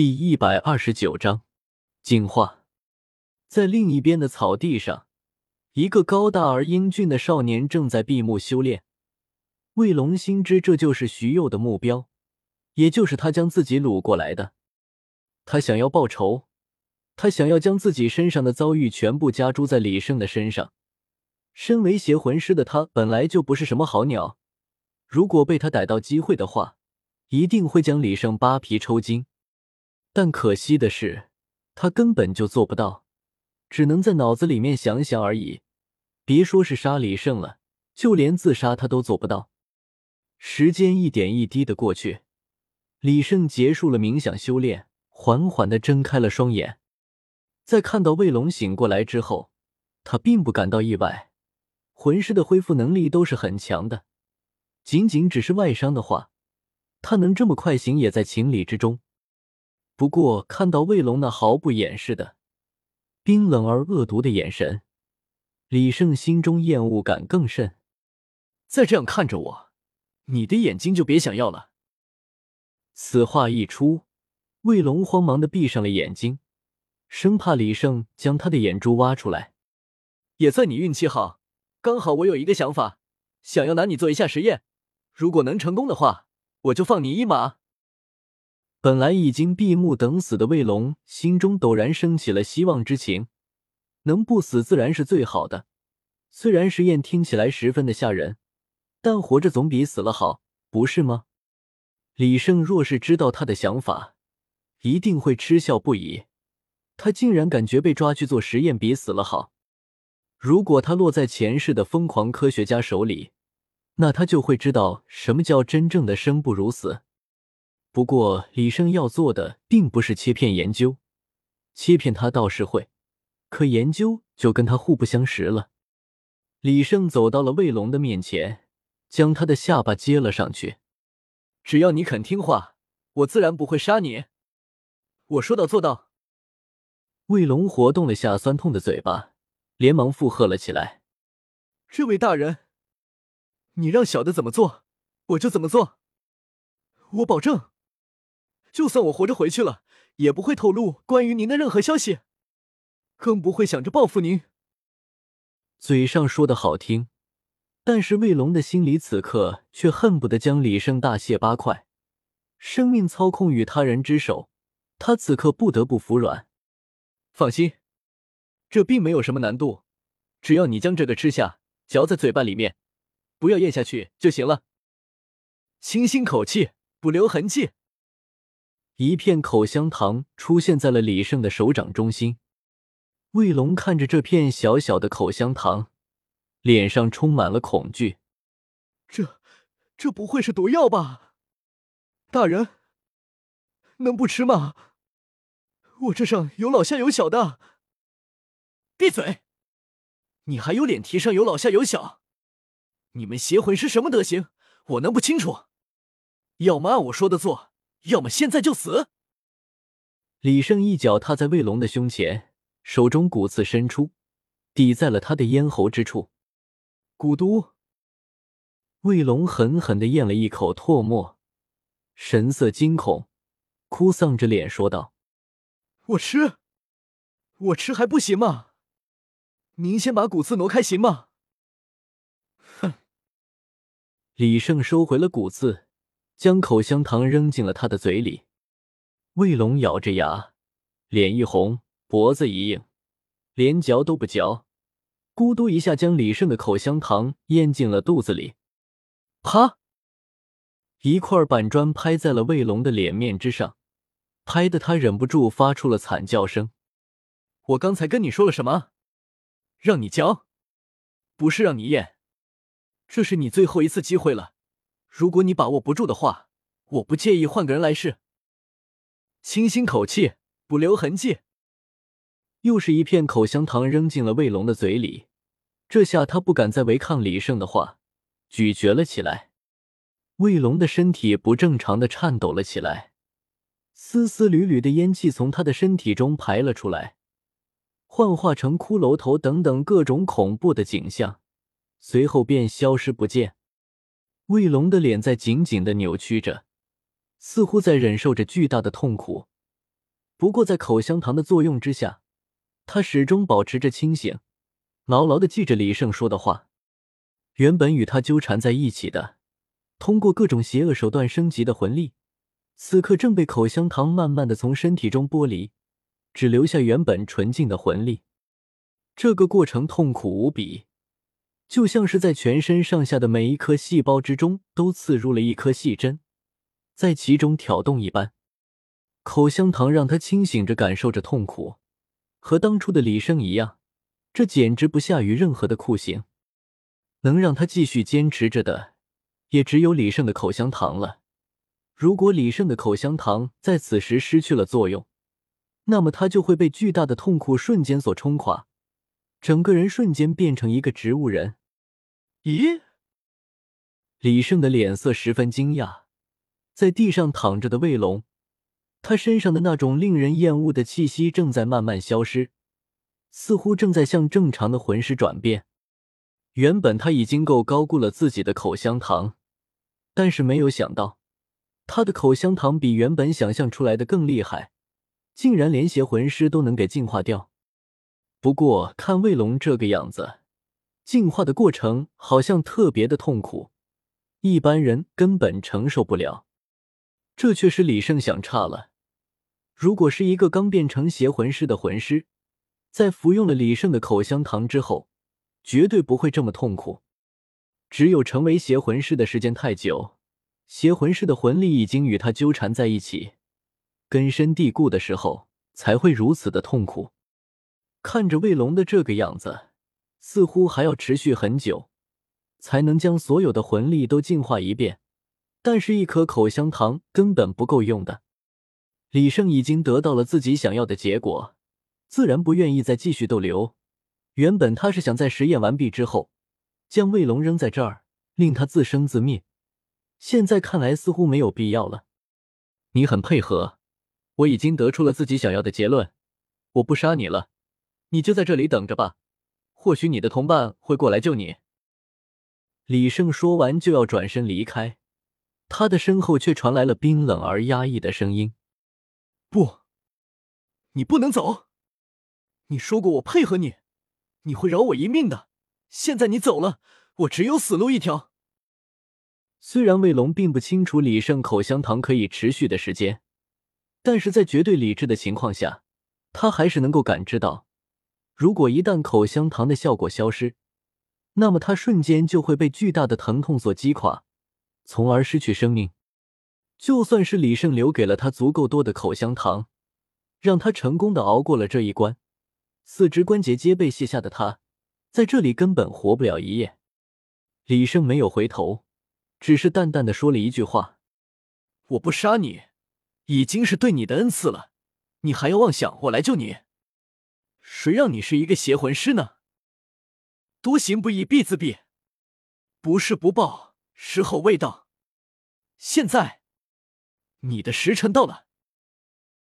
第一百二十九章进化。在另一边的草地上，一个高大而英俊的少年正在闭目修炼。卫龙心知这就是徐佑的目标，也就是他将自己掳过来的。他想要报仇，他想要将自己身上的遭遇全部加诸在李胜的身上。身为邪魂师的他，本来就不是什么好鸟。如果被他逮到机会的话，一定会将李胜扒皮抽筋。但可惜的是，他根本就做不到，只能在脑子里面想想而已。别说是杀李胜了，就连自杀他都做不到。时间一点一滴的过去，李胜结束了冥想修炼，缓缓的睁开了双眼。在看到卫龙醒过来之后，他并不感到意外。魂师的恢复能力都是很强的，仅仅只是外伤的话，他能这么快醒也在情理之中。不过，看到卫龙那毫不掩饰的冰冷而恶毒的眼神，李胜心中厌恶感更甚。再这样看着我，你的眼睛就别想要了。此话一出，卫龙慌忙的闭上了眼睛，生怕李胜将他的眼珠挖出来。也算你运气好，刚好我有一个想法，想要拿你做一下实验。如果能成功的话，我就放你一马。本来已经闭目等死的卫龙，心中陡然升起了希望之情。能不死自然是最好的。虽然实验听起来十分的吓人，但活着总比死了好，不是吗？李胜若是知道他的想法，一定会嗤笑不已。他竟然感觉被抓去做实验比死了好。如果他落在前世的疯狂科学家手里，那他就会知道什么叫真正的生不如死。不过，李胜要做的并不是切片研究，切片他倒是会，可研究就跟他互不相识了。李胜走到了卫龙的面前，将他的下巴接了上去。只要你肯听话，我自然不会杀你。我说到做到。卫龙活动了下酸痛的嘴巴，连忙附和了起来：“这位大人，你让小的怎么做，我就怎么做。我保证。”就算我活着回去了，也不会透露关于您的任何消息，更不会想着报复您。嘴上说的好听，但是卫龙的心里此刻却恨不得将李胜大卸八块。生命操控于他人之手，他此刻不得不服软。放心，这并没有什么难度，只要你将这个吃下，嚼在嘴巴里面，不要咽下去就行了。清新口气，不留痕迹。一片口香糖出现在了李胜的手掌中心，卫龙看着这片小小的口香糖，脸上充满了恐惧。这，这不会是毒药吧？大人，能不吃吗？我这上有老下有小的。闭嘴！你还有脸提上有老下有小？你们邪魂是什么德行？我能不清楚？要么按我说的做。要么现在就死！李胜一脚踏在卫龙的胸前，手中骨刺伸出，抵在了他的咽喉之处。蛊毒！卫龙狠狠的咽了一口唾沫，神色惊恐，哭丧着脸说道：“我吃，我吃还不行吗？您先把骨刺挪开行吗？”哼！李胜收回了骨刺。将口香糖扔进了他的嘴里，卫龙咬着牙，脸一红，脖子一硬，连嚼都不嚼，咕嘟一下将李胜的口香糖咽进了肚子里。啪！一块板砖拍在了卫龙的脸面之上，拍得他忍不住发出了惨叫声。我刚才跟你说了什么？让你嚼，不是让你咽。这是你最后一次机会了。如果你把握不住的话，我不介意换个人来试。清新口气，不留痕迹。又是一片口香糖扔进了卫龙的嘴里，这下他不敢再违抗李胜的话，咀嚼了起来。卫龙的身体不正常的颤抖了起来，丝丝缕缕的烟气从他的身体中排了出来，幻化成骷髅头等等各种恐怖的景象，随后便消失不见。卫龙的脸在紧紧的扭曲着，似乎在忍受着巨大的痛苦，不过在口香糖的作用之下，他始终保持着清醒，牢牢的记着李胜说的话。原本与他纠缠在一起的，通过各种邪恶手段升级的魂力，此刻正被口香糖慢慢的从身体中剥离，只留下原本纯净的魂力。这个过程痛苦无比，就像是在全身上下的每一颗细胞之中都刺入了一颗细针，在其中挑动一般。口香糖让他清醒着感受着痛苦，和当初的李胜一样，这简直不下于任何的酷刑。能让他继续坚持着的，也只有李胜的口香糖了。如果李胜的口香糖在此时失去了作用，那么他就会被巨大的痛苦瞬间所冲垮，整个人瞬间变成一个植物人。咦？李胜的脸色十分惊讶，在地上躺着的卫龙，他身上的那种令人厌恶的气息正在慢慢消失，似乎正在向正常的魂师转变。原本他已经够高估了自己的口香糖，但是没有想到，他的口香糖比原本想象出来的更厉害，竟然连邪魂师都能给净化掉。不过看卫龙这个样子，进化的过程好像特别的痛苦，一般人根本承受不了。这却是李胜想差了。如果是一个刚变成邪魂师的魂师，在服用了李胜的口香糖之后，绝对不会这么痛苦。只有成为邪魂师的时间太久，邪魂师的魂力已经与他纠缠在一起，根深蒂固的时候，才会如此的痛苦。看着卫龙的这个样子，似乎还要持续很久，才能将所有的魂力都净化一遍。但是，一颗口香糖根本不够用的。李胜已经得到了自己想要的结果，自然不愿意再继续逗留。原本他是想在实验完毕之后，将卫龙扔在这儿，令他自生自灭。现在看来似乎没有必要了。你很配合，我已经得出了自己想要的结论，我不杀你了，你就在这里等着吧。或许你的同伴会过来救你。李胜说完就要转身离开，他的身后却传来了冰冷而压抑的声音：“不，你不能走！你说过我配合你。”你会饶我一命的。现在你走了，我只有死路一条。虽然卫龙并不清楚李胜口香糖可以持续的时间，但是在绝对理智的情况下，他还是能够感知到，如果一旦口香糖的效果消失，那么他瞬间就会被巨大的疼痛所击垮，从而失去生命。就算是李胜留给了他足够多的口香糖，让他成功的熬过了这一关。四肢关节皆被卸下的他，在这里根本活不了一夜。李胜没有回头，只是淡淡的说了一句话：“我不杀你，已经是对你的恩赐了。你还要妄想我来救你？谁让你是一个邪魂师呢？多行不义必自毙，不是不报，时候未到。现在，你的时辰到了。”